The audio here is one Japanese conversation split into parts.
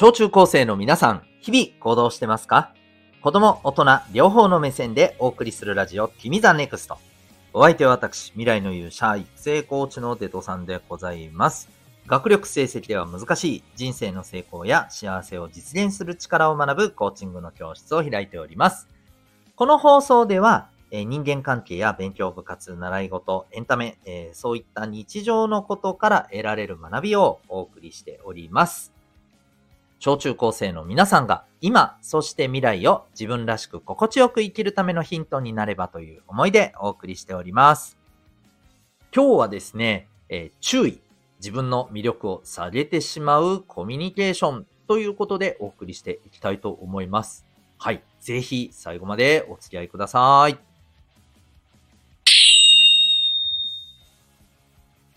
小中高生の皆さん、日々行動してますか？子供、大人、両方の目線でお送りするラジオ、君 the NEXT。お相手は私、未来の勇者、育成コーチのデトさんでございます。学力成績では難しい人生の成功や幸せを実現する力を学ぶコーチングの教室を開いております。この放送では、え人間関係や勉強部活、習い事、エンタメ、え、そういった日常のことから得られる学びをお送りしております。小中高生の皆さんが今、そして未来を自分らしく心地よく生きるためのヒントになればという思いでお送りしております。今日はですね、えー、注意。自分の魅力を下げてしまうコミュニケーションということでお送りしていきたいと思います。はい。ぜひ最後までお付き合いください。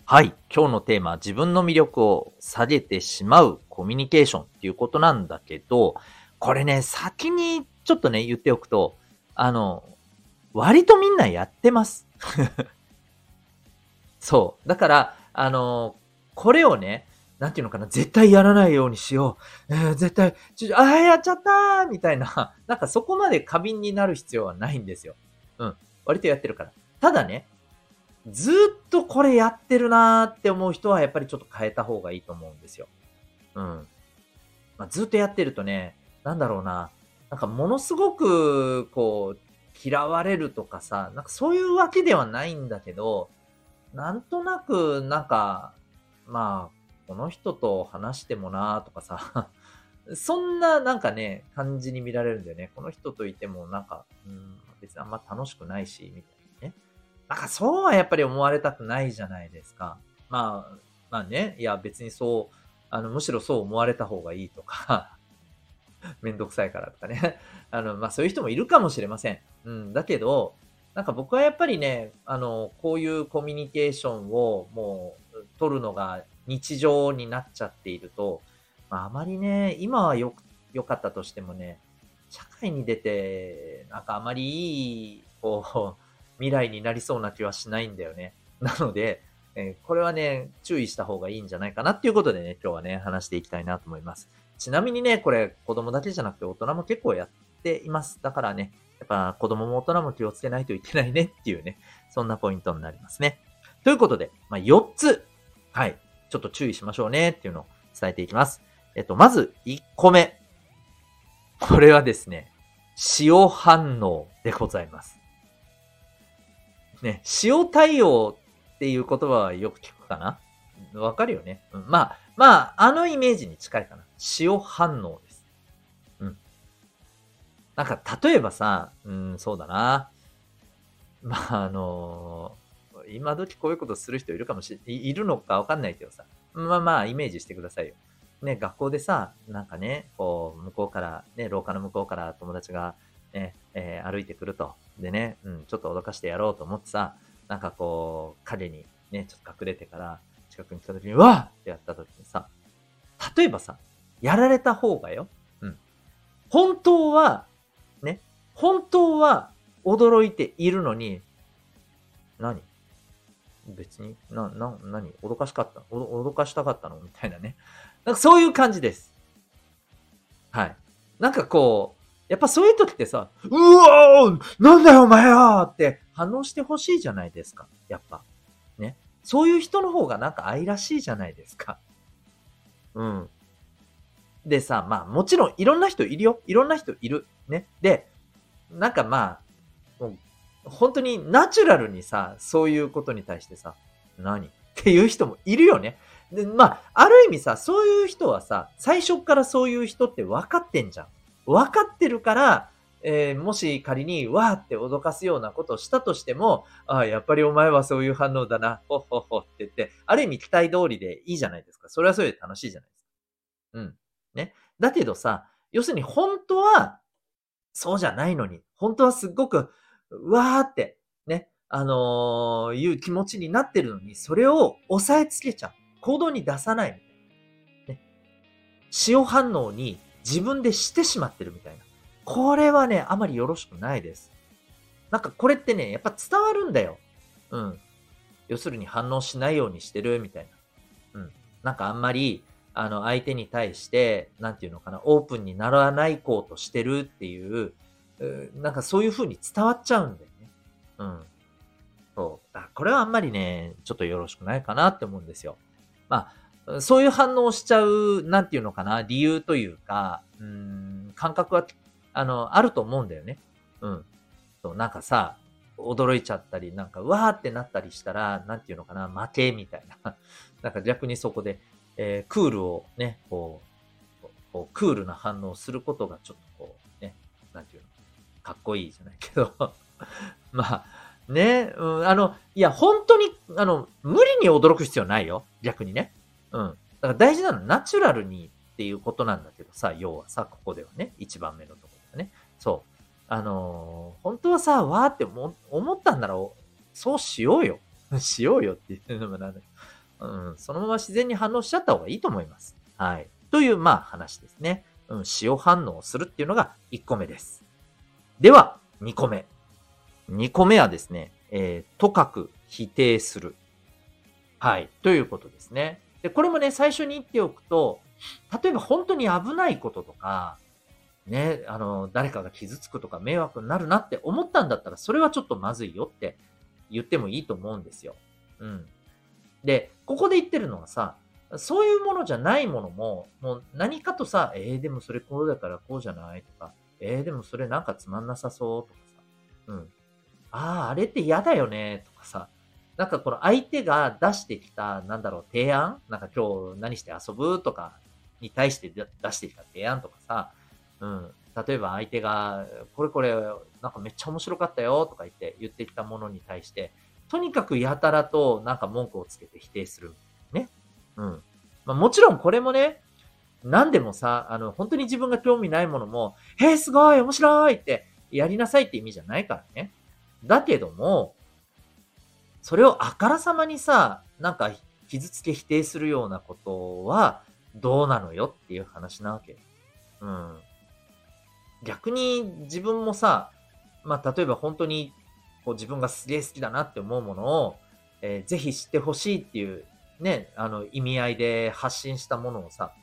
はい。今日のテーマ、自分の魅力を下げてしまうコミュニケーションっていうことなんだけど、これね、先にちょっとね、言っておくと、あの、割とみんなやってます。そう。だから、あの、これをね、なんていうのかな、絶対やらないようにしよう。えー、絶対、ちょ、ああ、やっちゃったーみたいな、なんかそこまで過敏になる必要はないんですよ。うん。割とやってるから。ただね、ずっとこれやってるなーって思う人はやっぱりちょっと変えた方がいいと思うんですよ。うん。まあ、ずっとやってるとね、なんだろうな、なんかものすごく、こう、嫌われるとかさ、なんかそういうわけではないんだけど、なんとなく、なんか、まあ、この人と話してもなーとかさ、そんななんかね、感じに見られるんだよね。この人といてもなんか、うん、別にあんま楽しくないし、みたいな。んかそうはやっぱり思われたくないじゃないですか。まあ、まあね、いや別にそう、あの、むしろそう思われた方がいいとか めんどくさいからとかね あの、まあそういう人もいるかもしれません。うん、だけど、なんか僕はやっぱりね、あの、こういうコミュニケーションをもう取るのが日常になっちゃっていると、まああまりね、今はよ、良かったとしてもね、社会に出て、なんかあまりいい、こう、未来になりそうな気はしないんだよね。なので、えー、これはね、注意した方がいいんじゃないかなっていうことでね、今日はね、話していきたいなと思います。ちなみにね、これ子供だけじゃなくて大人も結構やっています。だからね、やっぱ子供も大人も気をつけないといけないねっていうね、そんなポイントになりますね。ということで、まあ、4つ、はい、ちょっと注意しましょうねっていうのを伝えていきます。えっと、まず1個目。これはですね、塩反応でございます。ね、塩対応っていう言葉はよく聞くかな？わかるよね、うん、まあ、まあ、あのイメージに近いかな。塩反応です。うん。なんか、例えばさ、うん、そうだな。まあ、あのー、今時こういうことする人いるかもしれ、いるのかわかんないけどさ。まあまあ、イメージしてくださいよ。ね、学校でさ、なんかね、こう、向こうから、ね、廊下の向こうから友達が、ね、えー、歩いてくると。でね、うん、ちょっと脅かしてやろうと思ってさ、なんかこう、影にね、ちょっと隠れてから、近くに来た時に、わーってやった時にさ、例えばさ、やられた方がよ、うん。本当は、ね、本当は驚いているのに、何？別に、な、な、何？脅かしかった脅かしたかったの？みたいなね。なんかそういう感じです。はい。なんかこう、やっぱそういう時ってさ、うわーなんだよお前はって反応してほしいじゃないですか。やっぱ。ね。そういう人の方がなんか愛らしいじゃないですか。うん。でさ、まあもちろんいろんな人いるよ。いろんな人いる。ね。で、なんかまあ、もう本当にナチュラルにさ、そういうことに対してさ、何？っていう人もいるよね。で、まあ、ある意味さ、そういう人はさ、最初からそういう人って分かってんじゃん。分かってるから、えー、もし仮に、わーって脅かすようなことをしたとしても、ああ、やっぱりお前はそういう反応だな、ほっほっほって言って、ある意味期待通りでいいじゃないですか。それはそれで楽しいじゃないですか。うん。ね。だけどさ、要するに本当は、そうじゃないのに、本当はすっごく、わーって、ね、あのー、いう気持ちになってるのに、それを押さえつけちゃう。行動に出さないみたいなね。塩反応に自分でしてしまってるみたいな。これはね、あまりよろしくないです。なんかこれってね、やっぱ伝わるんだよ。うん。要するに反応しないようにしてるみたいな。うん。なんかあんまり、あの、相手に対して、なんていうのかな、オープンにならないこうとしてるっていう、なんかそういう風に伝わっちゃうんだよね。うん。そう。これはあんまりね、ちょっとよろしくないかなって思うんですよ。まあ、そういう反応をしちゃう、なんていうのかな、理由というか、うん、感覚は、あの、あると思うんだよね。うん。そう、なんかさ、驚いちゃったり、なんか、わーってなったりしたら、なんていうのかな、負けみたいな。なんか逆にそこで、えー、クールをね、こう、こうクールな反応をすることがちょっとこう、ね、なんていうの、かっこいいじゃないけど、まあ、ね、うん、あの、いや、本当に、あの、無理に驚く必要ないよ。逆にね。うん。だから大事なのはナチュラルにっていうことなんだけどさ、要はさ、ここではね、一番目のところだね。そう。あのー、本当はさ、わーって思ったんなら、そうしようよ。しようよっていうのもなんだけどうん、そのまま自然に反応しちゃった方がいいと思います。はい。という、まあ話ですね。うん、塩反応をするっていうのが1個目です。では、2個目。2個目はですね、えー、とかく否定する。はい。ということですね。で、これもね、最初に言っておくと、例えば本当に危ないこととか、ね、あの、誰かが傷つくとか迷惑になるなって思ったんだったら、それはちょっとまずいよって言ってもいいと思うんですよ。うん。で、ここで言ってるのはさ、そういうものじゃないものも、もう何かとさ、えー、でもそれこうだからこうじゃないとか、えー、でもそれなんかつまんなさそうとかさ、うん。ああ、あれって嫌だよねとかさ、なんかこの相手が出してきた、なんだろう、提案？なんか今日何して遊ぶ？とかに対して出してきた提案とかさ、うん。例えば相手が、これこれ、なんかめっちゃ面白かったよとか言って言ってきたものに対して、とにかくやたらとなんか文句をつけて否定する。ね。うん。まあ、もちろんこれもね、何でもさ、あの、本当に自分が興味ないものも、へえ、すごい面白いってやりなさいって意味じゃないからね。だけども、それをあからさまにさ、なんか傷つけ否定するようなことはどうなのよっていう話なわけ。うん。逆に自分もさ、まあ、例えば本当にこう自分がすげえ好きだなって思うものを、えー、ぜひ知ってほしいっていう、ね、あの、意味合いで発信したものをさ、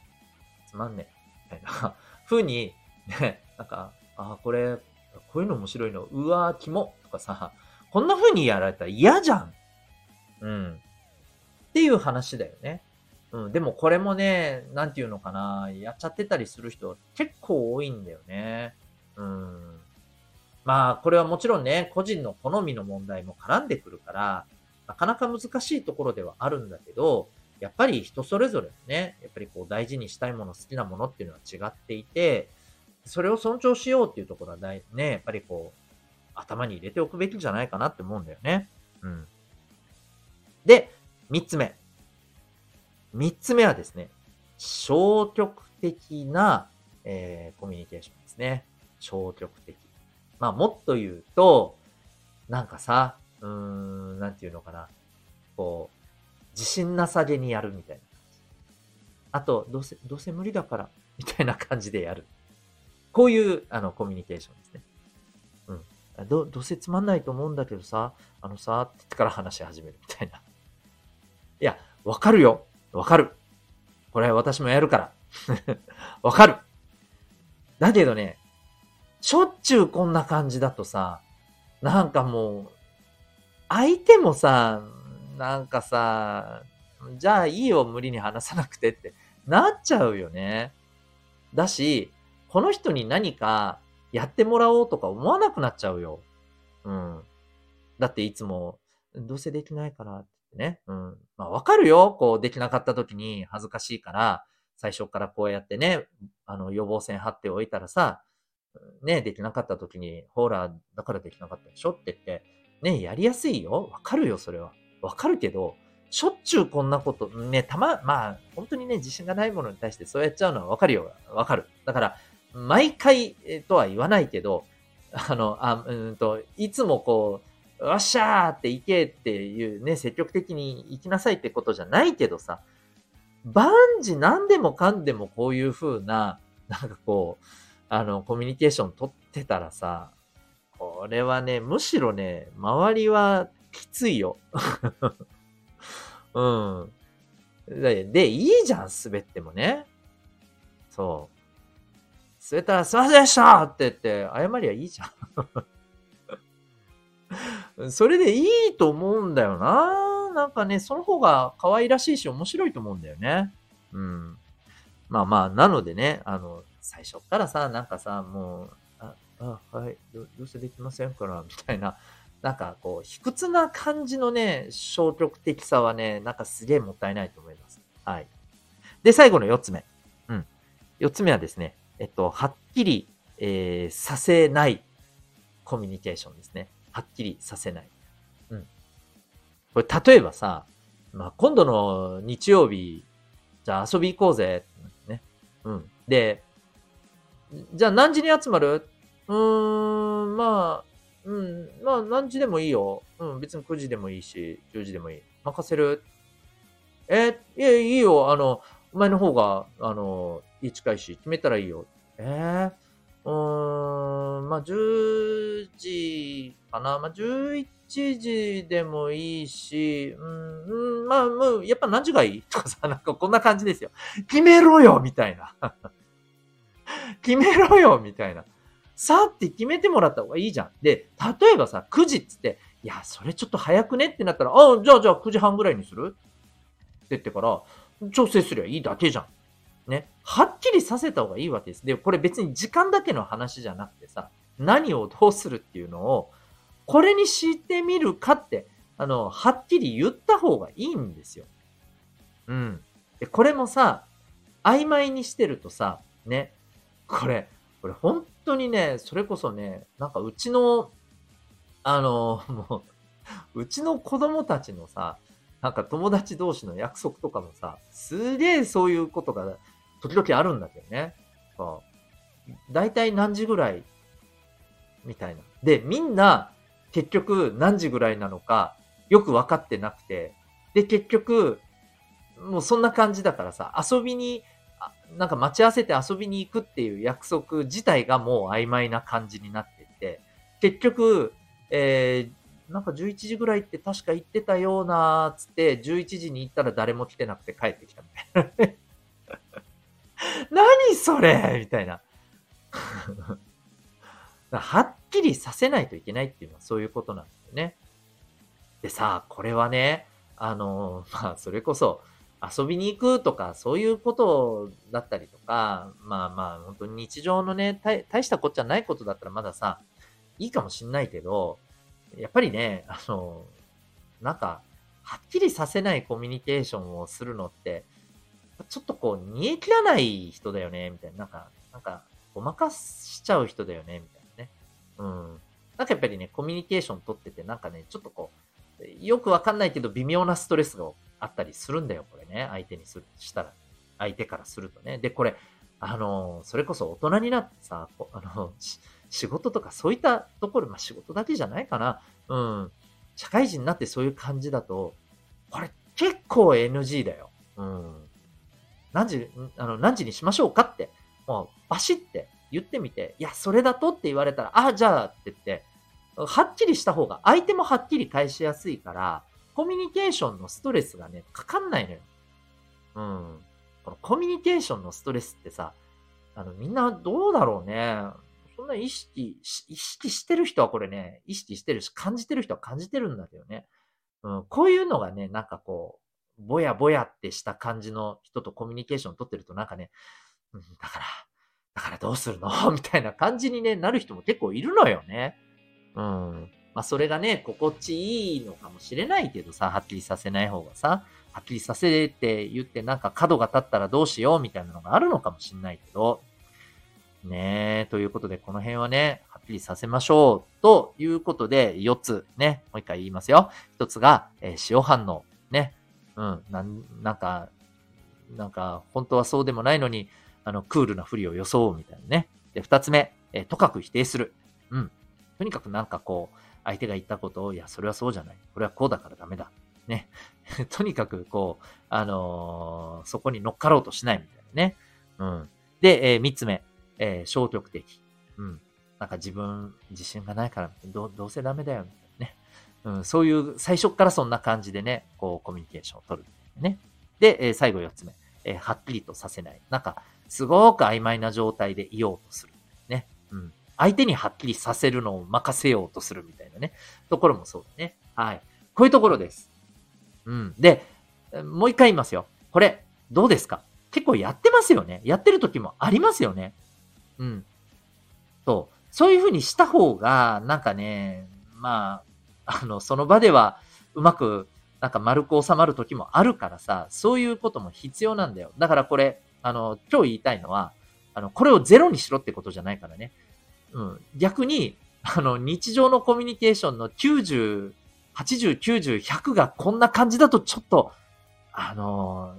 つまんねえ、みたいな 風に、ね、なんか、ああ、これ、こういうの面白いの、うわー、キモとかさ、こんな風にやられたら嫌じゃん。うん。っていう話だよね。うん、でもこれもね、なんていうのかな、やっちゃってたりする人結構多いんだよね。うん。まあ、これはもちろんね、個人の好みの問題も絡んでくるから、なかなか難しいところではあるんだけど、やっぱり人それぞれね、やっぱりこう大事にしたいもの、好きなものっていうのは違っていて、それを尊重しようっていうところはね、やっぱりこう、頭に入れておくべきじゃないかなって思うんだよね。うん。で、三つ目。三つ目はですね、消極的な、えー、コミュニケーションですね。消極的。まあ、もっと言うと、なんかさ、うーん、なんていうのかな。こう、自信なさげにやるみたいな感じ。あと、どうせ、どうせ無理だから、みたいな感じでやる。こういう、あの、コミュニケーションですね。ど、どうせつまんないと思うんだけどさ、あのさ、って言ってから話し始めるみたいな。いや、わかるよ。わかる。これ私もやるから。わかる。だけどね、しょっちゅうこんな感じだとさ、なんかもう、相手もさ、なんかさ、じゃあいいよ、無理に話さなくてってなっちゃうよね。だし、この人に何かやってもらおうとか思わなくなっちゃうよ。うん。だっていつも、どうせできないからってね。うん。まあわかるよ。こうできなかった時に恥ずかしいから、最初からこうやってね、あの予防線張っておいたらさ、ね、できなかった時に、ほら、だからできなかったでしょって言って、ね、やりやすいよ。わかるよ、それは。わかるけど、しょっちゅうこんなこと、ね、たま、まあ、本当にね、自信がないものに対してそうやっちゃうのはわかるよ。わかる。だから、毎回とは言わないけど、あの、あうんと、いつもこう、わっしゃーって行けっていうね、積極的に行きなさいってことじゃないけどさ、万事何でもかんでもこういう風な、なんかこう、あの、コミュニケーション取ってたらさ、これはね、むしろね、周りはきついよ。うん。で、でいいじゃん、滑ってもね。そう。滑ったら、すいませんでしたって言って、謝りゃいいじゃん。それでいいと思うんだよな。なんかね、その方が可愛らしいし面白いと思うんだよね。うん。まあまあ、なのでね、あの、最初からさ、なんかさ、もう、あ、あはい、どどうせできませんから、みたいな、なんかこう、卑屈な感じのね、消極的さはね、なんかすげえもったいないと思います。はい。で、最後の四つ目。うん。四つ目はですね、えっと、はっきり、えー、させないコミュニケーションですね。はっきりさせない。うん。これ、例えばさ、まあ、今度の日曜日、じゃあ遊び行こうぜ。ね。うん。で、じゃあ何時に集まる？うーん、まあ、うん、まあ何時でもいいよ。うん、別に9時でもいいし、10時でもいい。任せる？えいや、いいよ。あの、お前の方が、あの、いい近いし、決めたらいいよ。えー、うーん、まあ10時かな？まあ11時でもいいし、うん、うん、まあ、もう、やっぱ何時がいい？とかさ、なんかこんな感じですよ。決めろよみたいな。決めろよみたいな。さって決めてもらった方がいいじゃん。で、例えばさ、9時っつって、いや、それちょっと早くねってなったら、あ、じゃあじゃあ9時半ぐらいにする？って言ってから、調整すりゃいいだけじゃん。ね。はっきりさせた方がいいわけです。で、これ別に時間だけの話じゃなくてさ、何をどうするっていうのを、これにしてみるかって、あの、はっきり言った方がいいんですよ。うん。で、これもさ、曖昧にしてるとさ、ね、これ、これ本当にね、それこそね、なんかうちの、あの、もう、うちの子供たちのさ、なんか友達同士の約束とかもさ、すげえそういうことが時々あるんだけどね。だいたい何時ぐらいみたいな。で、みんな結局何時ぐらいなのかよく分かってなくて、で、結局、もうそんな感じだからさ、遊びになんか待ち合わせて遊びに行くっていう約束自体がもう曖昧な感じになってて、結局、えー、なんか11時ぐらいって確か行ってたような、つって、11時に行ったら誰も来てなくて帰ってきたみたいな。何それみたいな。はっきりさせないといけないっていうのはそういうことなんですよね。でさ、これはね、あの、まあ、それこそ、遊びに行くとか、そういうことだったりとか、まあまあ、本当に日常のね、大したこっちゃないことだったらまださ、いいかもしんないけど、やっぱりね、あの、なんか、はっきりさせないコミュニケーションをするのって、ちょっとこう、煮え切らない人だよね、みたいな。なんか、なんか、ごまかしちゃう人だよね、みたいなね。うん。なんかやっぱりね、コミュニケーション取ってて、なんかね、ちょっとこう、よくわかんないけど、微妙なストレスがあったりするんだよ、これね。相手にする、したら。相手からするとね。で、これ、あの、それこそ大人になってさ、あの、仕事とかそういったところ、まあ仕事だけじゃないかな。うん。社会人になってそういう感じだと、これ結構 NG だよ。うん。何時、あの、何時にしましょうかって、もうバシって言ってみて、いや、それだとって言われたら、あ、じゃあって言って、はっきりした方が相手もはっきり返しやすいから、コミュニケーションのストレスがね、かかんないのよ。うん。このコミュニケーションのストレスってさ、あの、みんなどうだろうね。そんな意識、意識してる人はこれね、意識してるし、感じてる人は感じてるんだけどね。うん、こういうのがね、なんかこう、ぼやぼやってした感じの人とコミュニケーション取ってるとなんかね、うん、だから、だからどうするの？みたいな感じに、ね、なる人も結構いるのよね。うん。まあ、それがね、心地いいのかもしれないけどさ、はっきりさせない方がさ、はっきりさせって言ってなんか角が立ったらどうしようみたいなのがあるのかもしれないけど、ねえ、ということでこの辺はね、はっきりさせましょう。ということで、4つね、もう一回言いますよ。1つが、えー、塩反応。ね。うん、なん、なんか、なんか、本当はそうでもないのに、あの、クールなふりを装うみたいなね。で、2つ目、えー、とかく否定する。うん。とにかくなんかこう、相手が言ったことを、いや、それはそうじゃない。これはこうだからダメだ。ね。とにかく、こう、あのー、そこに乗っかろうとしないみたいなね。うん。で、えー、三つ目、えー、消極的。うん。なんか自分、自信がないから、どどうせダメだよ、うん、そういう、最初からそんな感じでね、こう、コミュニケーションを取る。ね。で、え最後4つ目、えはっきりとさせない。なんか、すごく曖昧な状態でいようとする。ね。うん。相手にはっきりさせるのを任せようとするみたいなね。ところもそうだね。はい。こういうところです。うん。で、もう一回言いますよ。これ、どうですか？結構やってますよね。やってる時もありますよね。うん。そう。そういう風にした方が、なんかね、まあ、あの、その場ではうまく、なんか丸く収まる時もあるからさ、そういうことも必要なんだよ。だからこれ、あの、今日言いたいのは、あの、これをゼロにしろってことじゃないからね。うん。逆に、あの、日常のコミュニケーションの90、80、90、100がこんな感じだとちょっと、あの、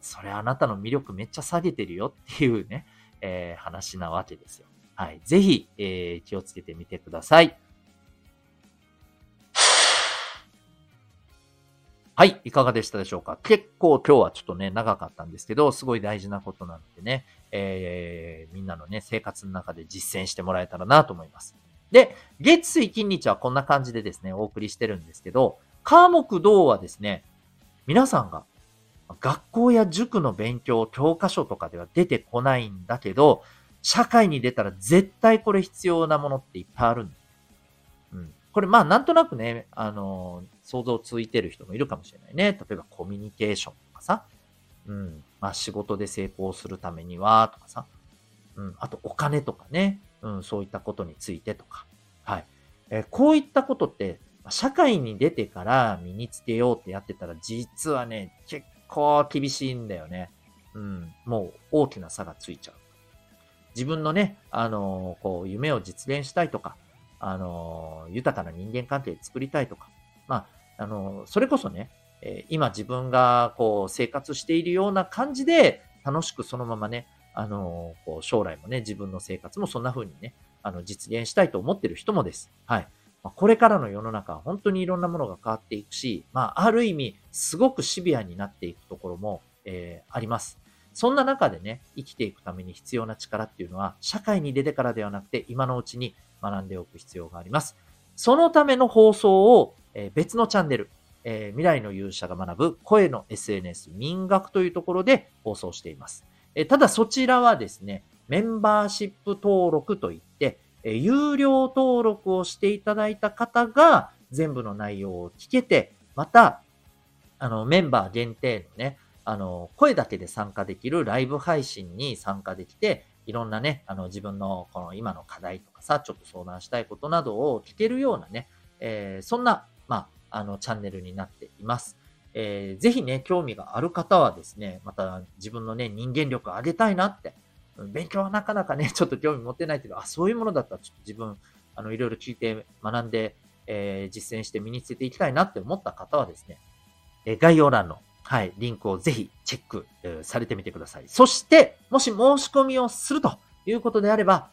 それあなたの魅力めっちゃ下げてるよっていうね、えー、話なわけですよ。はい。ぜひ、えー、気をつけてみてください。はい。いかがでしたでしょうか？結構今日はちょっとね、長かったんですけど、すごい大事なことなのでね、えー、みんなのね、生活の中で実践してもらえたらなと思います。で、月水金日はこんな感じでですね、お送りしてるんですけど、科目道はですね、皆さんが学校や塾の勉強、教科書とかでは出てこないんだけど、社会に出たら絶対これ必要なものっていっぱいあるんだ。うん。これまあなんとなくね、あのー、想像ついてる人もいるかもしれないね。例えばコミュニケーションとかさ。うん。まあ仕事で成功するためにはとかさ。うん。あとお金とかね。うん。そういったことについてとか。はい。えー、こういったことって、社会に出てから身につけようってやってたら、実はね、結構厳しいんだよね。うん。もう大きな差がついちゃう。自分のね、あのー、こう、夢を実現したいとか、あのー、豊かな人間関係作りたいとか、まあ、あの、それこそね、え今自分がこう、生活しているような感じで、楽しくそのままね、あのこう将来もね、自分の生活もそんな風にね、あの、実現したいと思ってる人もです。はい。まこれからの世の中は本当にいろんなものが変わっていくし、まあ、ある意味、すごくシビアになっていくところも、えー、あります。そんな中でね、生きていくために必要な力っていうのは、社会に出てからではなくて、今のうちに学んでおく必要があります。そのための放送を、え別のチャンネル、え、未来の勇者が学ぶ声の SNS 民学というところで放送しています。えただそちらはですね、メンバーシップ登録といって、え有料登録をしていただいた方が全部の内容を聞けて、また、あの、メンバー限定のね、あの、声だけで参加できるライブ配信に参加できて、いろんなね、あの、自分のこの今の課題とかさ、ちょっと相談したいことなどを聞けるようなね、えー、そんな、まあ、あの、チャンネルになっています。えー、ぜひね、興味がある方はですね、また自分のね、人間力上げたいなって、勉強はなかなかね、ちょっと興味持ってないけど、あ、そういうものだったらちょっと自分、あの、いろいろ聞いて学んで、えー、実践して身につけていきたいなって思った方はですね、え概要欄のはい、リンクをぜひチェック、えー、されてみてください。そして、もし申し込みをするということであれば、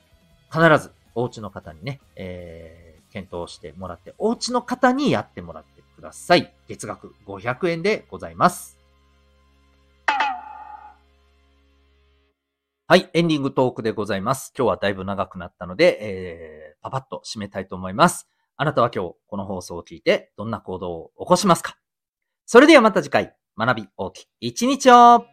必ずお家の方にね、えー、検討してもらって、お家の方にやってもらってください。月額500円でございます。はい、エンディングトークでございます。今日はだいぶ長くなったので、えー、パパッと締めたいと思います。あなたは今日この放送を聞いてどんな行動を起こしますか？それではまた次回。学び大きい一日を